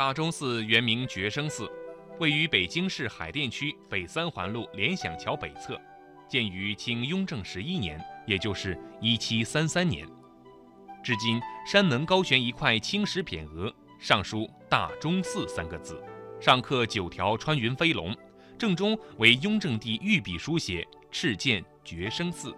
大钟寺原名觉生寺，位于北京市海淀区北三环路联想桥北侧，建于清雍正十一年，也就是一七三三年。至今，山门高悬一块青石匾额，上书“大钟寺”三个字，上刻九条穿云飞龙，正中为雍正帝御笔书写“敕建觉生寺”。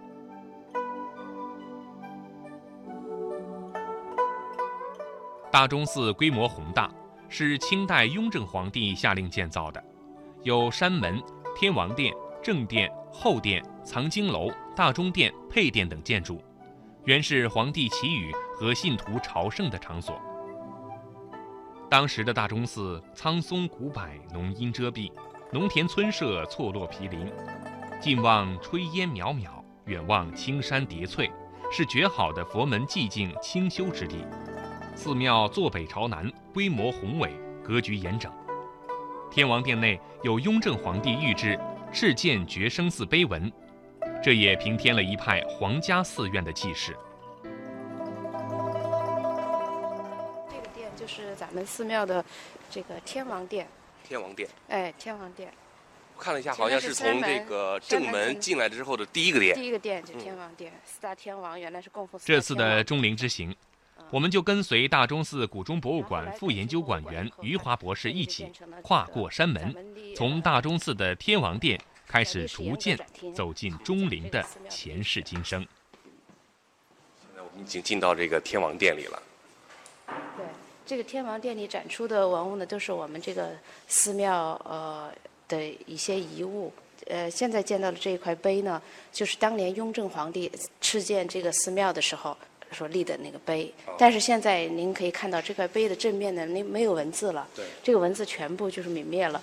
大钟寺规模宏大，是清代雍正皇帝下令建造的，有山门、天王殿、正殿、后殿、藏经楼、大钟殿、配殿等建筑。原是皇帝祈雨和信徒朝圣的场所。当时的大钟寺，苍松古柏，浓荫遮蔽，农田村舍错落毗邻，近望炊烟袅袅，远望青山叠翠，是绝好的佛门寂静清修之地。寺庙坐北朝南，规模宏伟，格局严整。天王殿内有雍正皇帝御制“敕建觉生寺”碑文。这也平添了一派皇家寺院的气势。这个殿就是咱们寺庙的这个天王殿。天王殿。哎，天王殿。我看了一下，好像是从这个正门进来之后的第一个殿。第一个殿就天王殿，四大天王原来是供奉。这次的钟灵之行，我们就跟随大钟寺古钟博物馆副研究馆员余华博士一起跨过山门，从大钟寺的天王殿。开始逐渐走进钟灵的前世今生。现在我们已经进到这个天王殿里了。对，这个天王殿里展出的文物呢，都是我们这个寺庙呃的一些遗物。呃，现在见到的这一块碑呢，就是当年雍正皇帝敕建这个寺庙的时候所立的那个碑。但是现在您可以看到这块碑的正面呢，那没有文字了。对。这个文字全部就是泯灭了。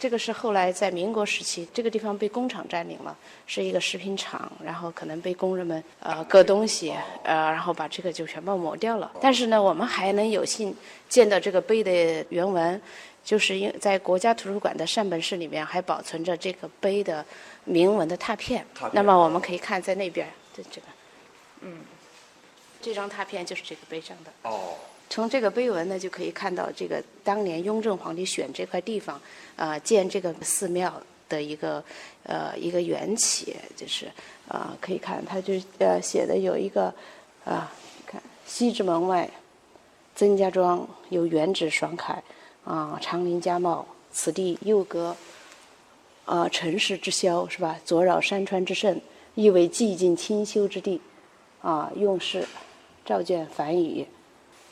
这个是后来在民国时期，这个地方被工厂占领了，是一个食品厂，然后可能被工人们呃割东西，呃，然后把这个就全部抹掉了。但是呢，我们还能有幸见到这个碑的原文，就是因在国家图书馆的善本室里面还保存着这个碑的铭文的拓片。那么我们可以看在那边这这个，嗯，这张拓片就是这个碑上的。哦。从这个碑文呢，就可以看到这个当年雍正皇帝选这块地方，呃，建这个寺庙的一个呃一个缘起，就是啊，可以看他就呃写的有一个啊，看西直门外，曾家庄有原址爽凯啊，长林家茂，此地又隔啊尘世之嚣是吧？左绕山川之胜，亦为寂静清修之地啊，用事召见樊宇。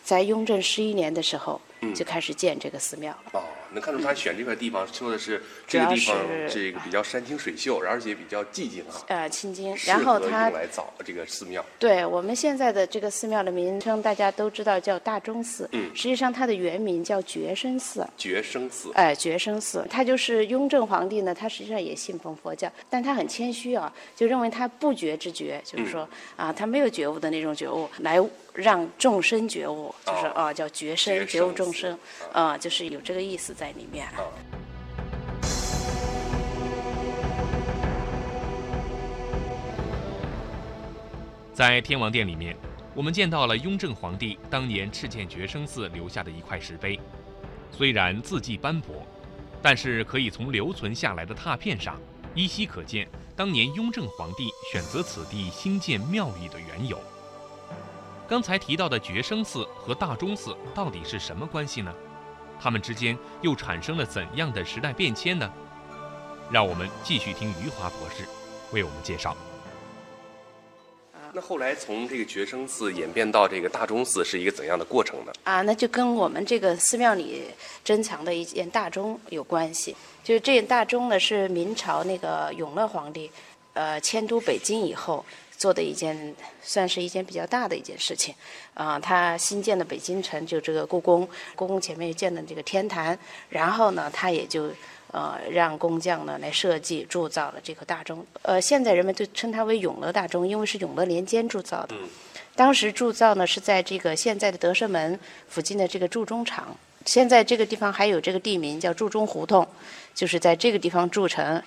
在雍正十一年的时候，就开始建这个寺庙了。哦能看出他选这块地方说的是这个地方这个比较山清水秀，而且比较寂静啊。呃，清静。然后他来造这个寺庙。对我们现在的这个寺庙的名称，大家都知道叫大钟寺。嗯。实际上它的原名叫觉生寺。觉生寺。哎，觉生寺，他就是雍正皇帝呢。他实际上也信奉佛教，但他很谦虚啊，就认为他不觉之觉，就是说啊，他没有觉悟的那种觉悟，来让众生觉悟，就是啊，叫觉生，觉悟众众生，啊，就是有这个意思。在里面。在天王殿里面，我们见到了雍正皇帝当年敕建觉生寺留下的一块石碑。虽然字迹斑驳，但是可以从留存下来的拓片上依稀可见当年雍正皇帝选择此地兴建庙宇的缘由。刚才提到的觉生寺和大钟寺到底是什么关系呢？他们之间又产生了怎样的时代变迁呢？让我们继续听余华博士为我们介绍。那后来从这个觉生寺演变到这个大钟寺是一个怎样的过程呢？啊，那就跟我们这个寺庙里珍藏的一件大钟有关系。就是这件大钟呢，是明朝那个永乐皇帝，呃，迁都北京以后。做的一件，算是一件比较大的一件事情，啊，他新建的北京城就这个故宫，故宫前面建的这个天坛，然后呢，他也就呃让工匠呢来设计铸造了这个大钟，呃，现在人们就称它为永乐大钟，因为是永乐年间铸造的。当时铸造呢是在这个现在的德胜门附近的这个铸钟厂，现在这个地方还有这个地名叫铸钟胡同，就是在这个地方铸成。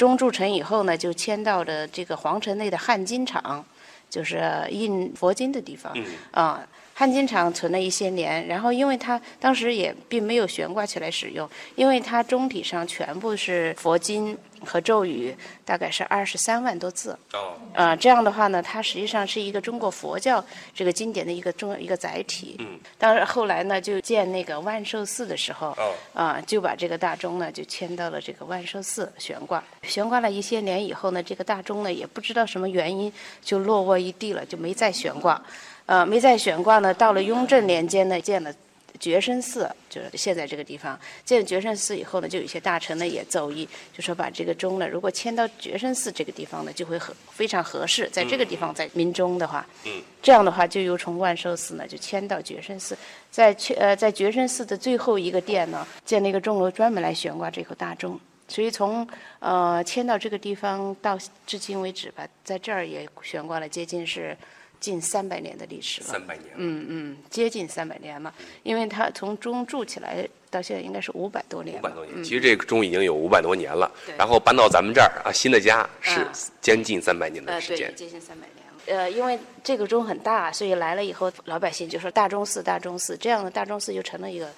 钟铸成以后呢，就迁到了这个皇城内的汉金厂，就是印佛经的地方。啊，汉金厂存了一些年，然后因为它当时也并没有悬挂起来使用，因为它中体上全部是佛经和咒语，大概是二十三万多字。哦。呃，这样的话呢，它实际上是一个中国佛教这个经典的一个重要一个载体。嗯。当然后来呢，就建那个万寿寺的时候，哦。啊，就把这个大钟呢就迁到了这个万寿寺悬挂。悬挂了一些年以后呢，这个大钟呢也不知道什么原因就落卧一地了，就没再悬挂。呃，没再悬挂呢。到了雍正年间呢，建了觉生寺，就是现在这个地方。建了觉生寺以后呢，就有些大臣呢也奏议，就说把这个钟呢，如果迁到觉生寺这个地方呢，就会合非常合适，在这个地方在民钟的话，嗯，这样的话就由从万寿寺呢就迁到觉生寺，在去呃在觉生寺的最后一个殿呢，建了一个钟楼，专门来悬挂这口大钟。所以从呃迁到这个地方到至今为止吧，在这儿也悬挂了接近是。近三百年的历史了，三百年，嗯嗯，接近三百年了，因为它从中筑起来到现在应该是五百多年。五百多年，其实这个钟已经有五百多年了，对然后搬到咱们这儿啊，新的家是将近三百年的呃，对，时间。接近三百年了。呃，因为这个钟很大，所以来了以后，老百姓就说大钟寺，大钟寺，这样的大钟寺就成了一个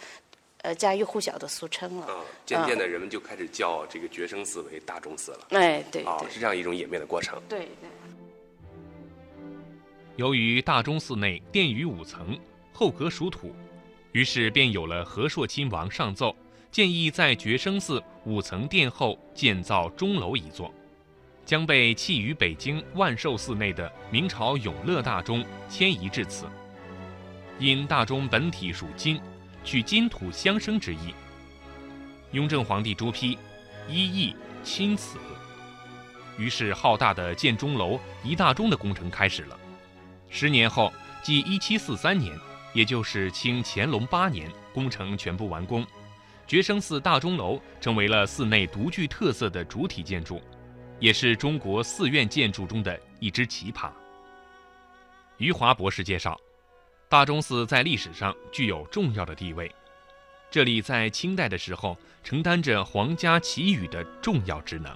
呃家喻户晓的俗称了。啊，渐渐的人们就开始叫这个觉生寺为大钟寺了。哎，对啊，对是这样一种演变的过程。对对。由于大钟寺内殿宇五层，后隔属土，于是便有了和硕亲王上奏，建议在觉生寺五层殿后建造钟楼一座，将被弃于北京万寿寺内的明朝永乐大钟迁移至此。因大钟本体属金，取金土相生之意。雍正皇帝朱批，依议钦此。于是浩大的建钟楼、移大钟的工程开始了。十年后，即一七四三年，也就是清乾隆八年，工程全部完工，觉生寺大钟楼成为了寺内独具特色的主体建筑，也是中国寺院建筑中的一支奇葩。余华博士介绍，大钟寺在历史上具有重要的地位，这里在清代的时候承担着皇家祈雨的重要职能。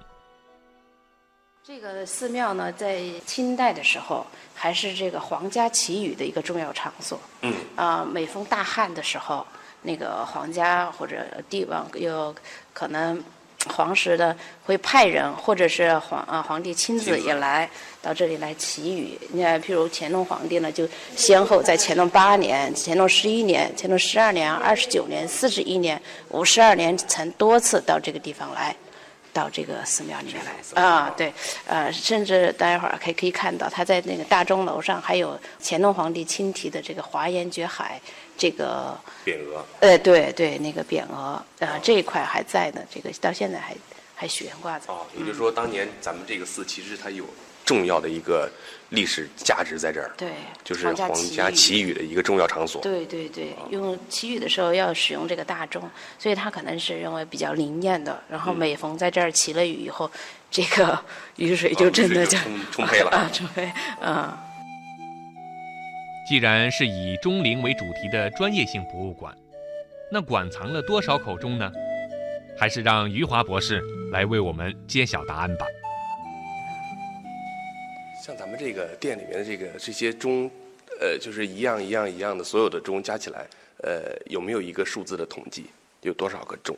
这个寺庙呢，在清代的时候还是这个皇家祈雨的一个重要场所。嗯。啊，每逢大旱的时候，那个皇家或者帝王有可能皇室的会派人，或者是皇啊皇帝亲自也来到这里来祈雨。你看，譬如乾隆皇帝呢，就先后在乾隆八年、乾隆十一年、乾隆十二年、二十九年、四十一年、五十二年，曾多次到这个地方来。到这个寺庙里面来啊，对，呃，甚至待会儿可以可以看到，他在那个大钟楼上还有乾隆皇帝亲题的这个华严觉海这个匾额。呃，对对，那个匾额，呃，这一块还在呢，这个到现在还还悬挂着。哦，也就是说，当年咱们这个寺其实它有重要的一个历史价值在这儿。对，就是皇家祈雨的一个重要场所。对对对，用祈雨的时候要使用这个大钟，所以他可能是认为比较灵验的。然后每逢在这儿祈了雨以后，这个雨水就真的就充充沛了 啊，充沛，嗯。既然是以钟灵为主题的专业性博物馆，那馆藏了多少口钟呢？还是让余华博士来为我们揭晓答案吧。像咱们这个店里面的这个这些钟，呃，就是一样一样一样的所有的钟加起来，呃，有没有一个数字的统计？有多少个钟？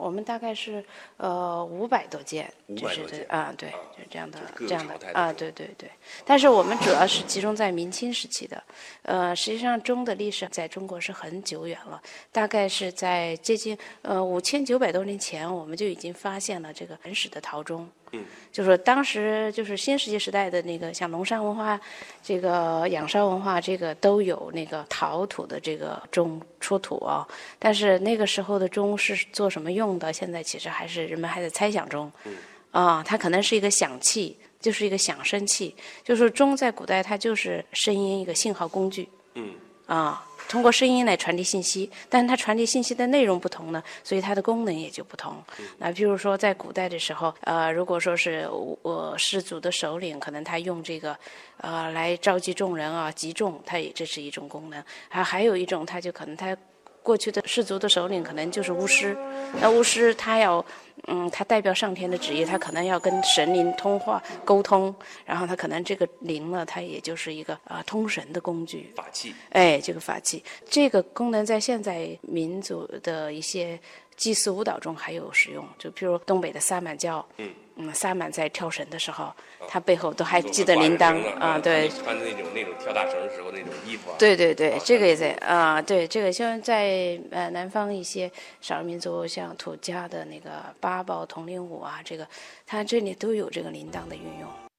啊，我们大概是呃五百多件，就是这啊，对，就这样的就是这样的朝代的啊，对对对。但是我们主要是集中在明清时期的，呃，实际上钟的历史在中国是很久远了，大概是在接近呃五千九百多年前，我们就已经发现了这个原始的陶钟。嗯，就说当时就是新石器时代的那个，像龙山文化、这个仰韶文化，这个都有那个陶土的这个钟出土啊。但是那个时候的钟是做什么用的？现在其实还是人们还在猜想中。嗯，啊，它可能是一个响器，就是一个响声器。就是钟在古代它就是声音一个信号工具。嗯，啊。通过声音来传递信息，但是它传递信息的内容不同呢，所以它的功能也就不同。那譬如说在古代的时候，呃，如果说是我氏族的首领，可能他用这个，呃，来召集众人啊，集众，它也这是一种功能。还还有一种，它就可能它过去的氏族的首领可能就是巫师，那巫师他要，嗯，他代表上天的旨意，他可能要跟神灵通话沟通，然后他可能这个灵呢，它也就是一个啊通神的工具。法器。哎，这个法器，这个功能在现在民族的一些祭祀舞蹈中还有使用，就譬如东北的萨满教，嗯嗯，萨满在跳绳的时候，他背后都还系得铃铛啊，对，穿的那种那种跳大绳的时候那种衣服啊。对对对，这个也在啊，对这个像在呃南方一些少数民族，像土家的那个八宝铜铃舞啊，这个它这里都有这个铃铛的运用。